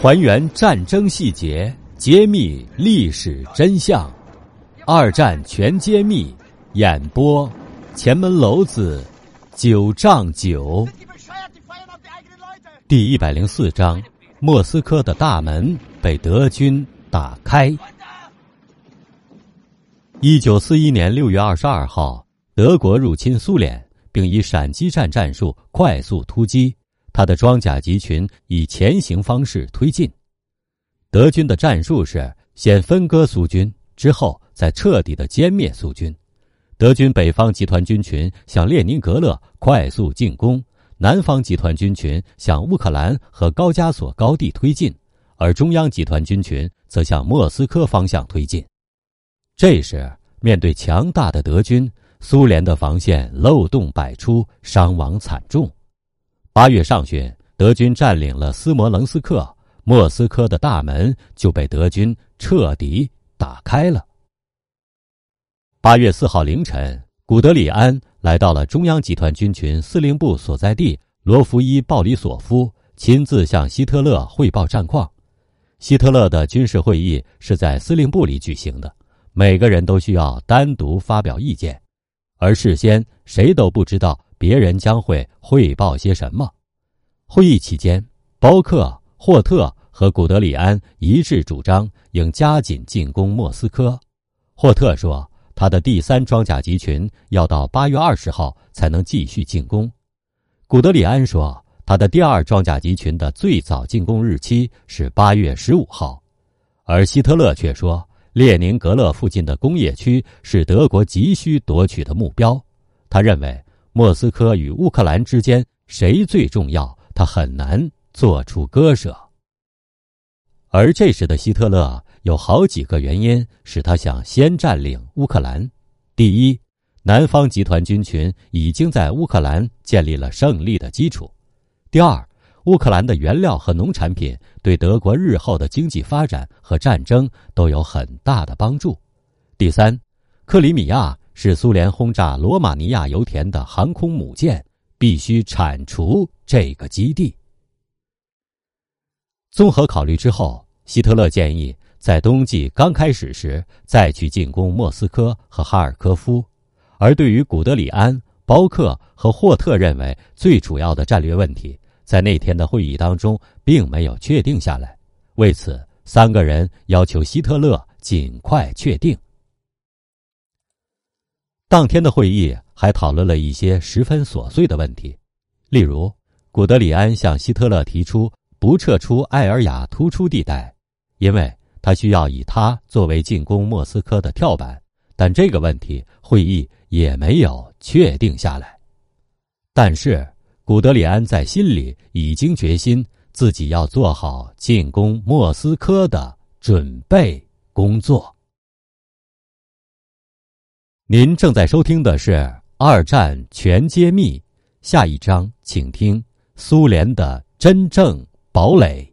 还原战争细节，揭秘历史真相。二战全揭秘，演播：前门楼子九丈九。第一百零四章：莫斯科的大门被德军打开。一九四一年六月二十二号，德国入侵苏联，并以闪击战战术快速突击。他的装甲集群以前行方式推进，德军的战术是先分割苏军，之后再彻底的歼灭苏军。德军北方集团军群向列宁格勒快速进攻，南方集团军群向乌克兰和高加索高地推进，而中央集团军群则向莫斯科方向推进。这时，面对强大的德军，苏联的防线漏洞百出，伤亡惨重。八月上旬，德军占领了斯摩棱斯克，莫斯科的大门就被德军彻底打开了。八月四号凌晨，古德里安来到了中央集团军群司令部所在地罗弗伊鲍里索夫，亲自向希特勒汇报战况。希特勒的军事会议是在司令部里举行的，每个人都需要单独发表意见，而事先谁都不知道。别人将会汇报些什么？会议期间，包克、霍特和古德里安一致主张应加紧进攻莫斯科。霍特说，他的第三装甲集群要到八月二十号才能继续进攻。古德里安说，他的第二装甲集群的最早进攻日期是八月十五号。而希特勒却说，列宁格勒附近的工业区是德国急需夺取的目标。他认为。莫斯科与乌克兰之间谁最重要？他很难做出割舍。而这时的希特勒有好几个原因使他想先占领乌克兰：第一，南方集团军群已经在乌克兰建立了胜利的基础；第二，乌克兰的原料和农产品对德国日后的经济发展和战争都有很大的帮助；第三，克里米亚。是苏联轰炸罗马尼亚油田的航空母舰，必须铲除这个基地。综合考虑之后，希特勒建议在冬季刚开始时再去进攻莫斯科和哈尔科夫。而对于古德里安、包克和霍特认为最主要的战略问题，在那天的会议当中并没有确定下来。为此，三个人要求希特勒尽快确定。当天的会议还讨论了一些十分琐碎的问题，例如，古德里安向希特勒提出不撤出艾尔雅突出地带，因为他需要以它作为进攻莫斯科的跳板。但这个问题会议也没有确定下来。但是，古德里安在心里已经决心自己要做好进攻莫斯科的准备工作。您正在收听的是《二战全揭秘》，下一章请听苏联的真正堡垒。